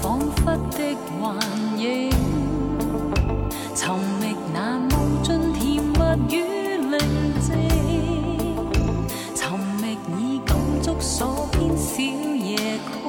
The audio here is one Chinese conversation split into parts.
仿佛的幻影，寻觅那无尽甜蜜与宁静，寻觅已感触所编小夜曲。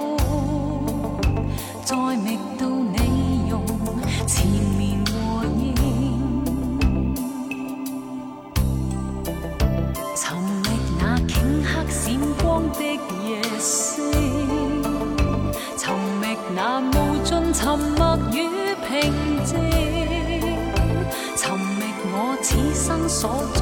salt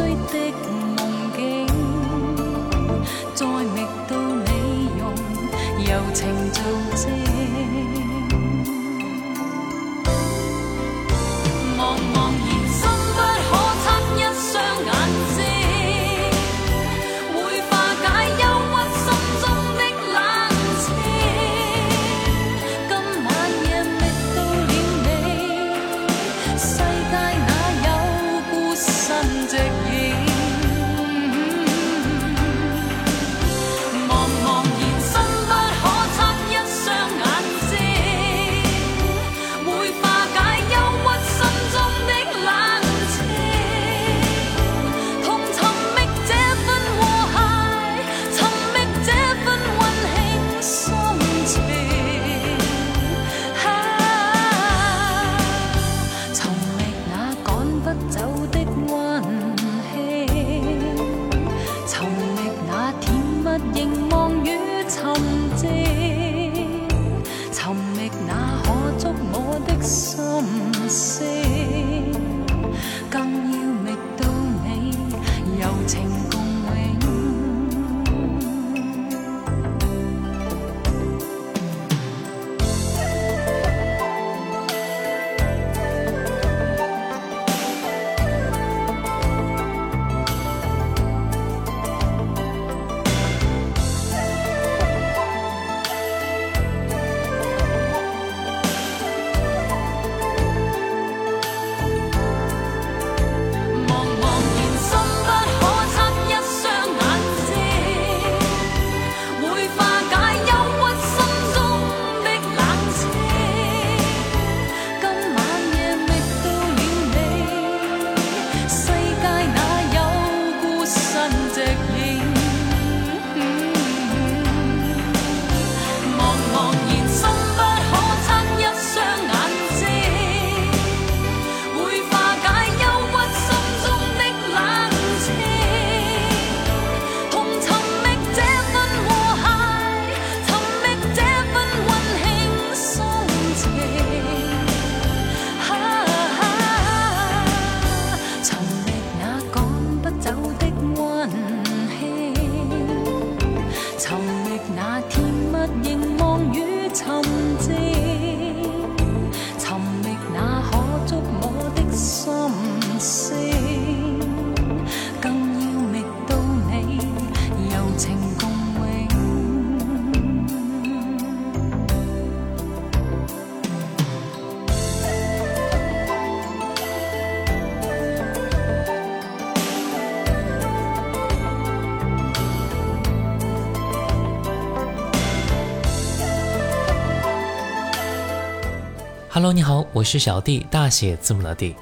Hello，你好，我是小弟，大写字母的弟。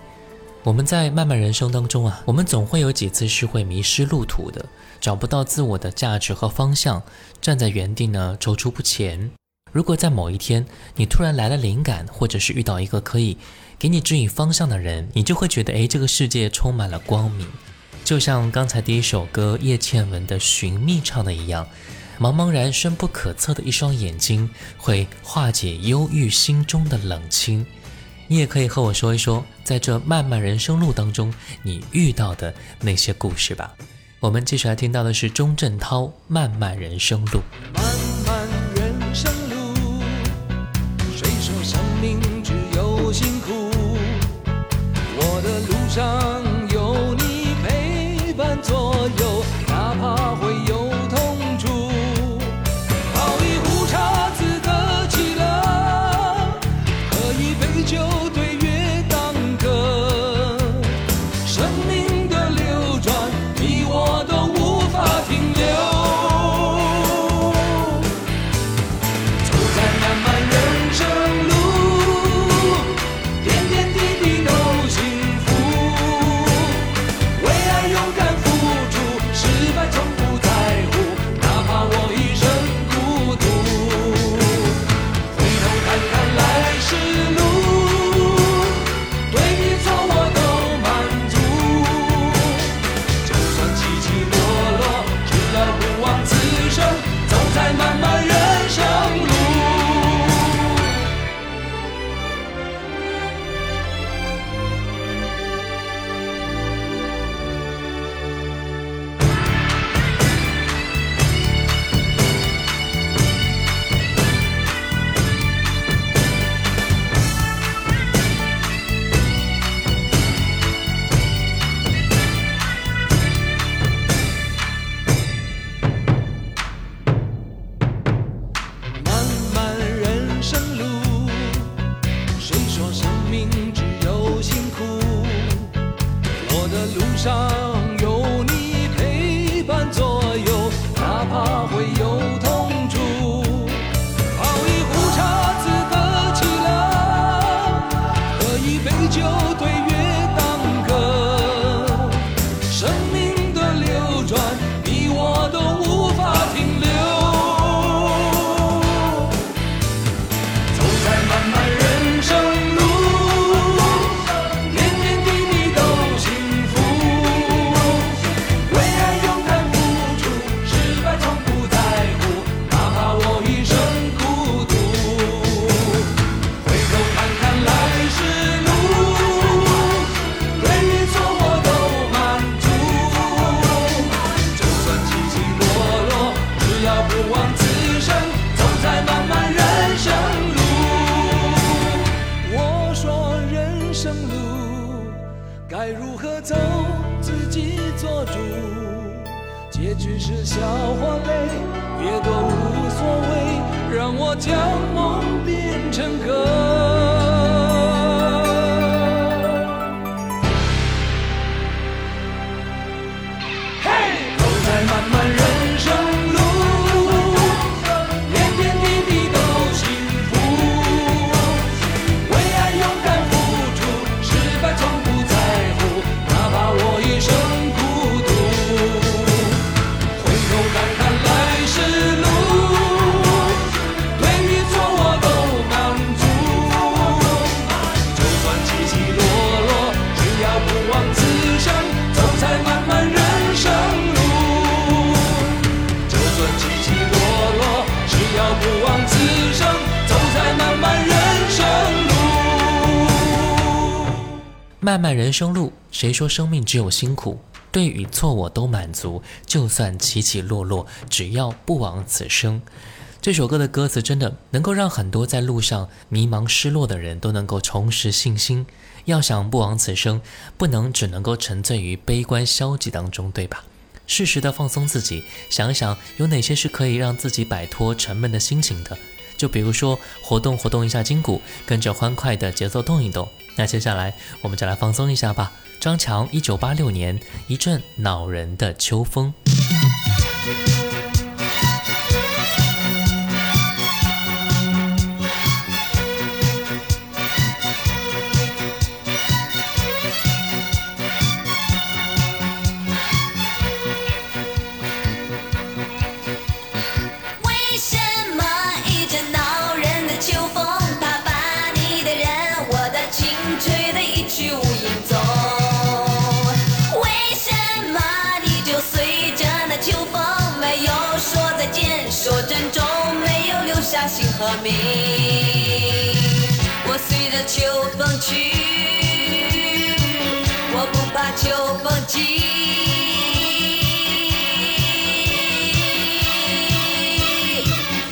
我们在漫漫人生当中啊，我们总会有几次是会迷失路途的，找不到自我的价值和方向，站在原地呢踌躇不前。如果在某一天你突然来了灵感，或者是遇到一个可以给你指引方向的人，你就会觉得哎，这个世界充满了光明，就像刚才第一首歌叶倩文的《寻觅》唱的一样。茫茫然深不可测的一双眼睛，会化解忧郁心中的冷清。你也可以和我说一说，在这漫漫人生路当中，你遇到的那些故事吧。我们继续来听到的是钟镇涛《漫漫人生路》。漫漫人生路，谁说生命只有辛苦？对与错我都满足，就算起起落落，只要不枉此生。这首歌的歌词真的能够让很多在路上迷茫失落的人都能够重拾信心。要想不枉此生，不能只能够沉醉于悲观消极当中，对吧？适时的放松自己，想想有哪些是可以让自己摆脱沉闷的心情的。就比如说活动活动一下筋骨，跟着欢快的节奏动一动。那接下来我们就来放松一下吧。张强，一九八六年，一阵恼人的秋风。和鸣，我随着秋风去，我不怕秋风急。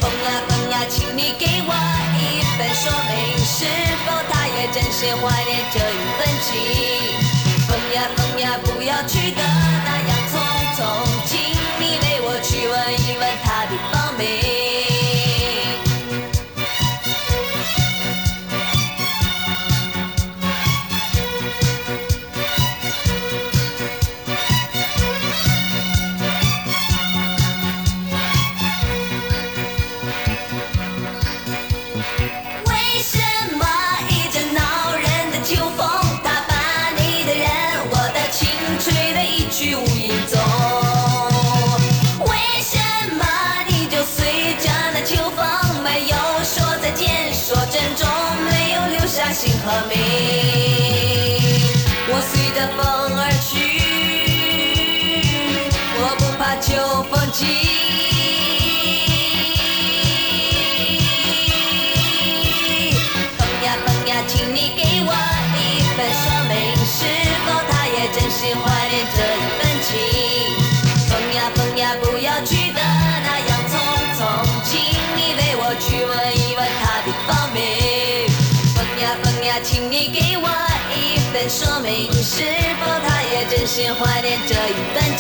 风呀风呀，请你给我一份说明，是否他也真心怀念这一份情？风呀风呀，不要去得那样匆匆，请你陪我去问一问他的。心和鸣。我随着风儿。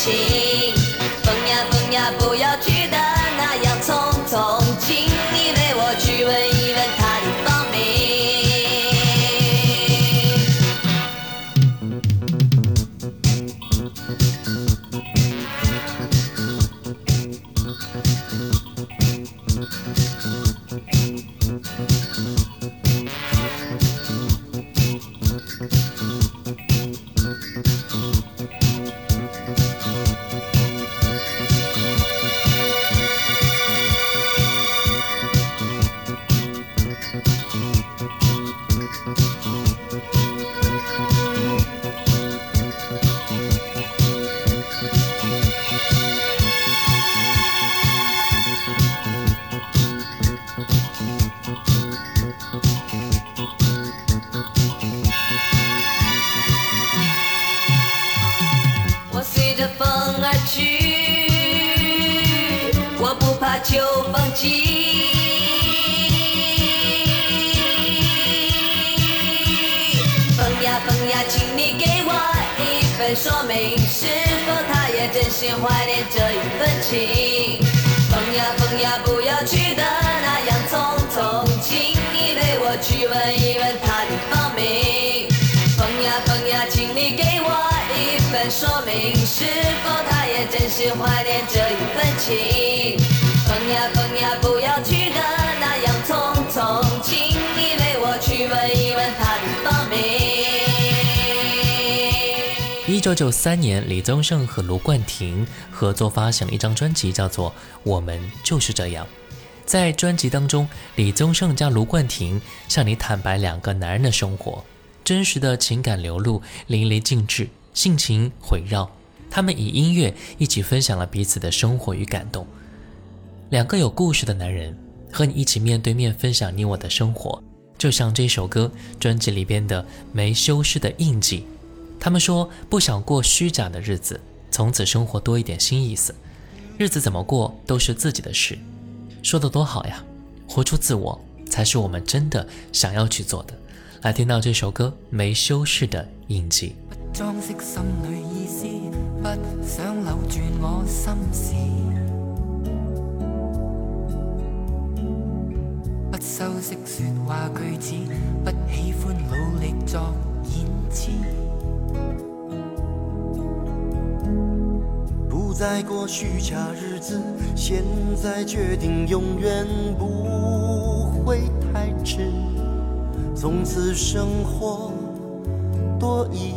情？风呀风呀，不要去 怀念这一份情，风呀风呀，不要去得那样匆匆，请你为我去问一问他的芳名。风呀风呀，请你给我一份说明，是否他也真心怀念这一份情？1993年，李宗盛和卢冠廷合作发行了一张专辑，叫做《我们就是这样》。在专辑当中，李宗盛加卢冠廷向你坦白两个男人的生活，真实的情感流露淋漓尽致，性情回绕。他们以音乐一起分享了彼此的生活与感动。两个有故事的男人和你一起面对面分享你我的生活，就像这首歌专辑里边的《没修饰的印记》。他们说不想过虚假的日子，从此生活多一点新意思，日子怎么过都是自己的事。说的多好呀，活出自我才是我们真的想要去做的。来听到这首歌《没修饰的印记》。装饰心里意思，不想留住我心思。不修饰说话句子，不喜欢努力作演技。再过虚假日子，现在决定永远不会太迟。从此生活多一。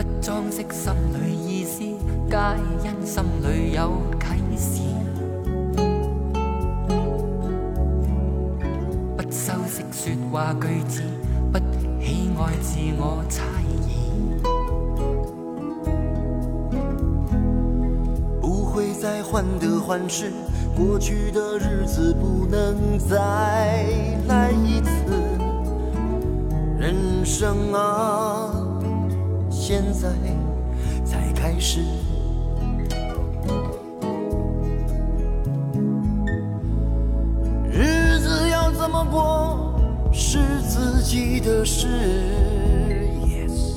不装饰心里意思，皆因心里有启示。不修饰说话句子，不喜爱自我猜疑。不会再患得患失，过去的日子不能再来一次。人生啊。现在才开始，日子要怎么过是自己的事。Yes，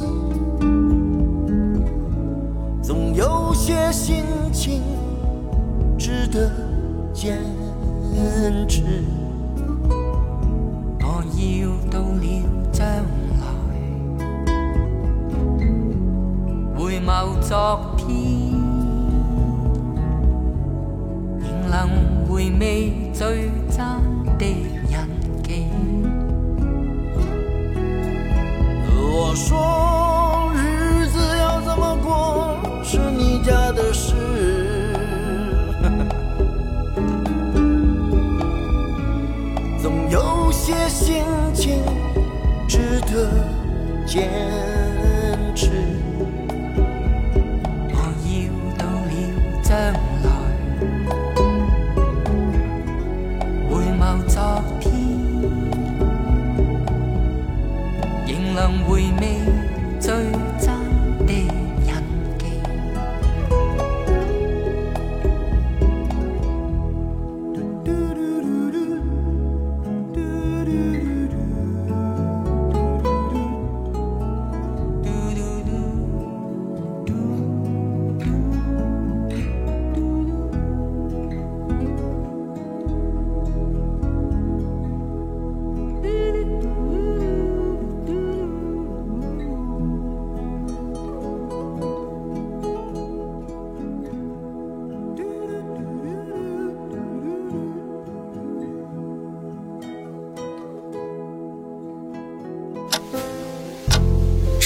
总有些心情值得坚持。的我说，日子要怎么过是你家的事。总有些心情值得捡。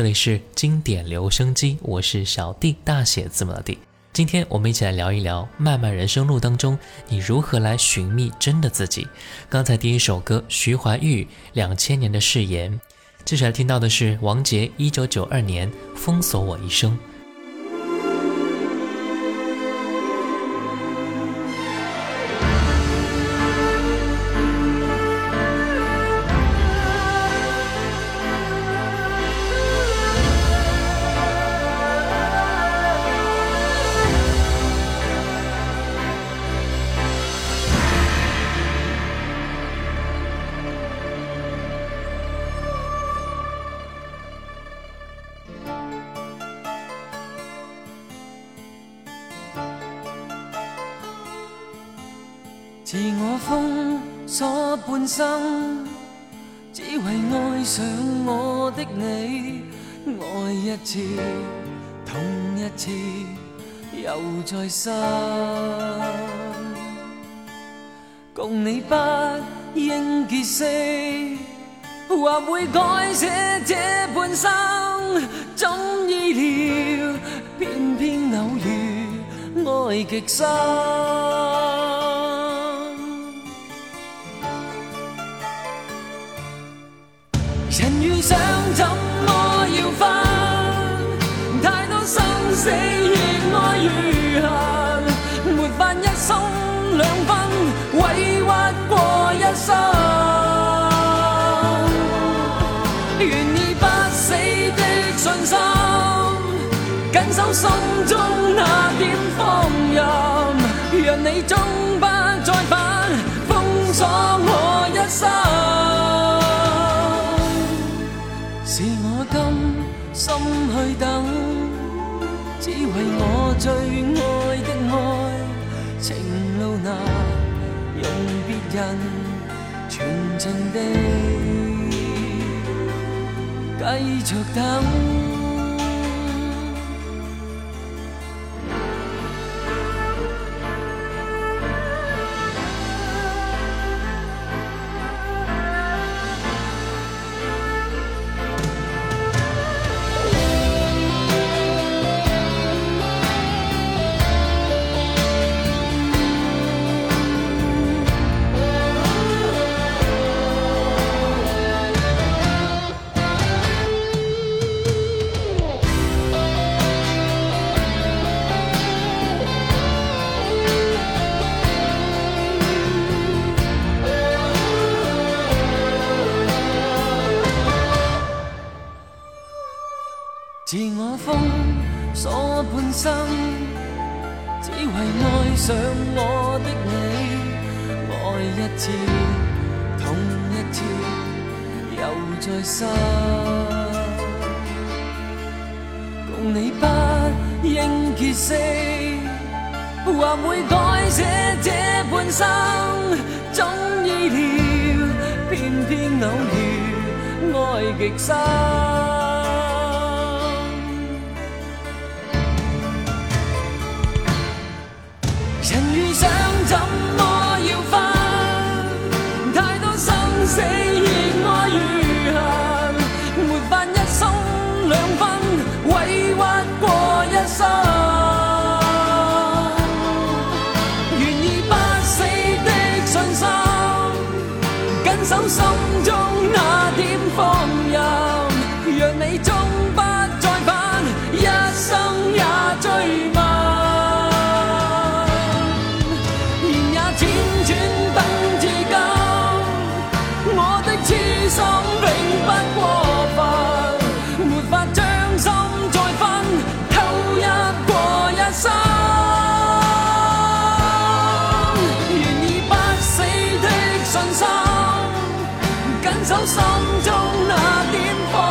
这里是经典留声机，我是小 D 大写字母的 D。今天我们一起来聊一聊漫漫人生路当中，你如何来寻觅真的自己。刚才第一首歌，徐怀钰两千年的誓言。接下来听到的是王杰一九九二年封锁我一生。而我封锁半生，只为爱上我的你，爱一次痛一次，又再深。共你不应结识，或会改写这半生。总意料，偏偏偶遇爱极深。死热爱如恨，没法一心两分，委屈过一生。愿意不死的信心，紧守心中那点放任，愿你终不再返，封锁我一生。是我甘心去等。只为我最爱的爱，情路难，用别人全情地继续等。一次痛一次，又再失。共你不应结识，或会改写这半生。总意料，偏偏偶遇，爱极深。死热爱如恨，没法一心两分，委屈过一生。愿意不死的信心，紧守心。心中那点放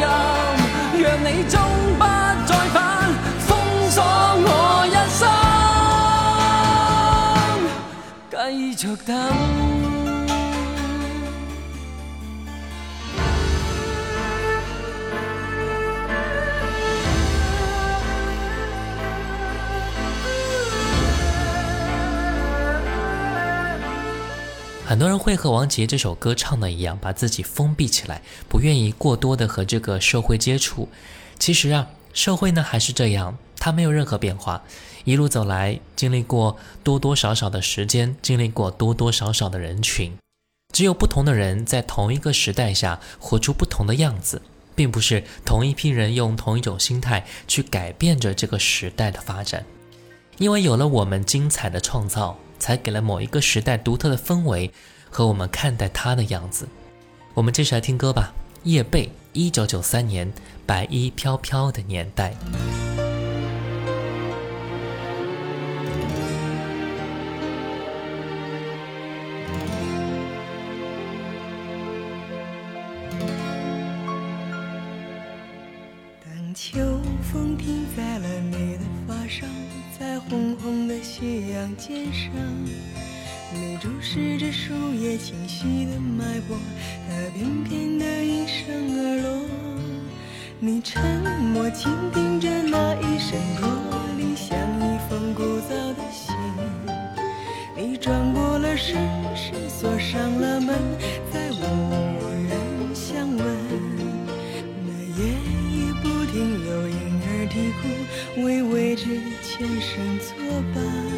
任，让你终不再返，封锁我一生，继续等。很多人会和王杰这首歌唱的一样，把自己封闭起来，不愿意过多的和这个社会接触。其实啊，社会呢还是这样，它没有任何变化。一路走来，经历过多多少少的时间，经历过多多少少的人群，只有不同的人在同一个时代下活出不同的样子，并不是同一批人用同一种心态去改变着这个时代的发展。因为有了我们精彩的创造。才给了某一个时代独特的氛围和我们看待它的样子。我们接下来听歌吧，叶蓓，一九九三年《白衣飘飘的年代》。树叶清晰的脉搏，它偏偏的应声而落。你沉默倾听着那一声破裂，像一封古早的信。你转过了身，是锁上了门，再无人相问。那夜夜不停有婴儿啼哭，为未知的前生作伴。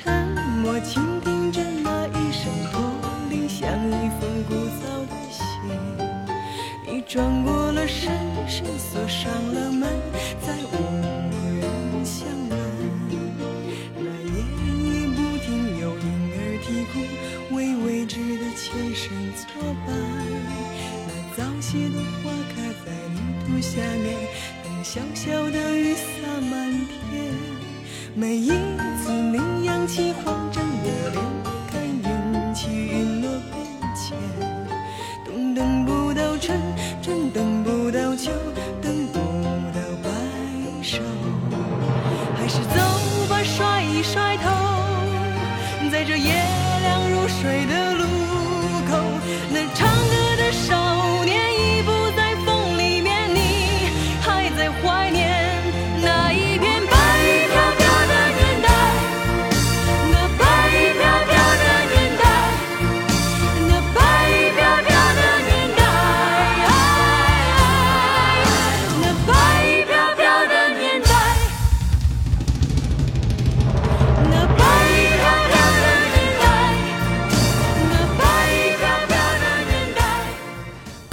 沉默，倾听着那一声驼铃，像一封古早的信。你转过了身，锁上了门，再无人相问。那夜里不停有婴儿啼哭，为未知的前生作伴。那早谢的花开在泥土下面，等小小的雨洒满天。每一。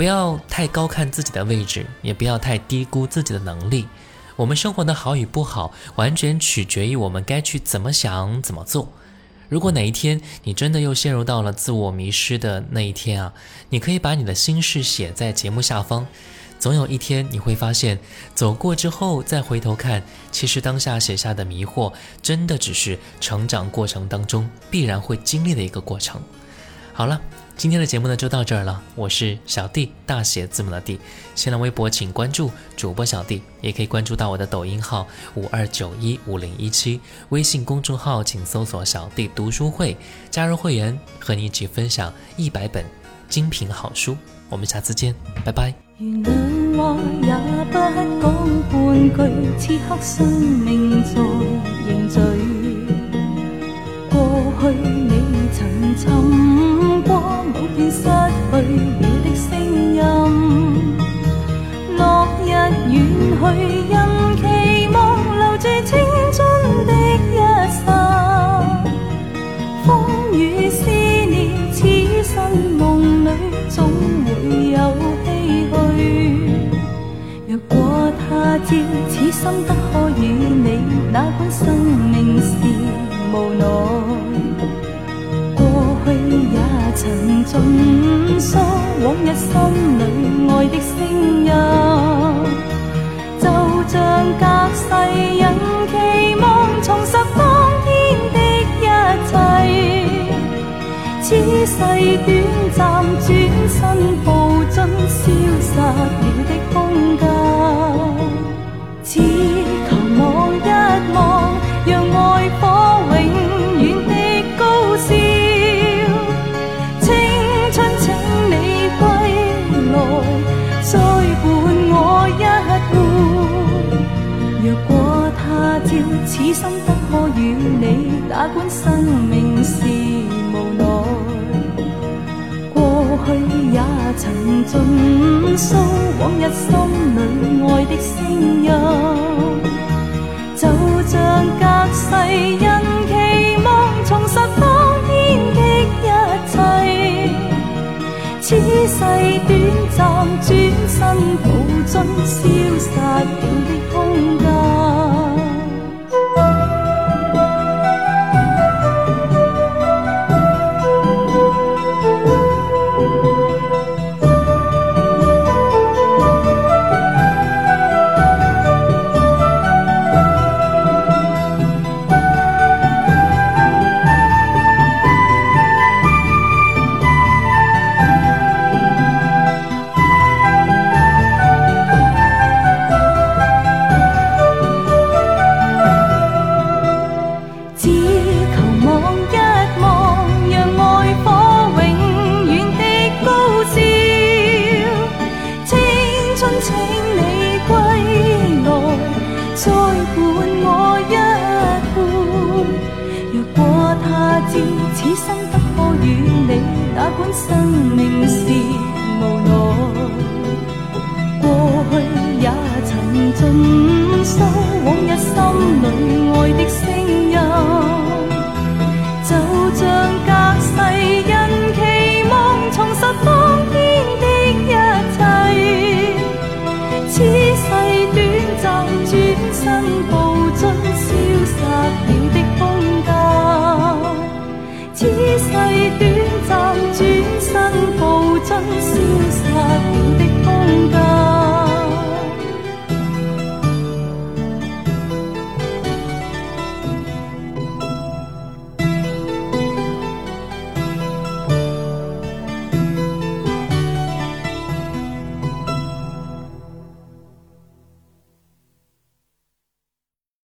不要太高看自己的位置，也不要太低估自己的能力。我们生活的好与不好，完全取决于我们该去怎么想、怎么做。如果哪一天你真的又陷入到了自我迷失的那一天啊，你可以把你的心事写在节目下方。总有一天你会发现，走过之后再回头看，其实当下写下的迷惑，真的只是成长过程当中必然会经历的一个过程。好了。今天的节目呢就到这儿了，我是小弟，大写字母的弟。新浪微博请关注主播小弟，也可以关注到我的抖音号五二九一五零一七，微信公众号请搜索“小弟读书会”，加入会员和你一起分享一百本精品好书。我们下次见，拜拜。曾寻过某片失去了的声音，落日远去，人期望留住青春的一刹。风雨思念，此生梦里总会有唏嘘。若果他知，此生不可与你，哪管生命是无奈。尽诉往日心里爱的声音，就像隔世人期望重拾当天的一切。此世短暂，转身步进消失。此生不可与你打官生命是无奈。过去也曾尽诉往日心里爱的声音，就像隔世人期望重拾当天的一切。此世短暂，转身抱进消失了的空间。尽诉往日心里爱的声音，就像隔世人期望重拾当天的一切。此世短暂，转身步进消失了的空间。此世短暂，转身步进。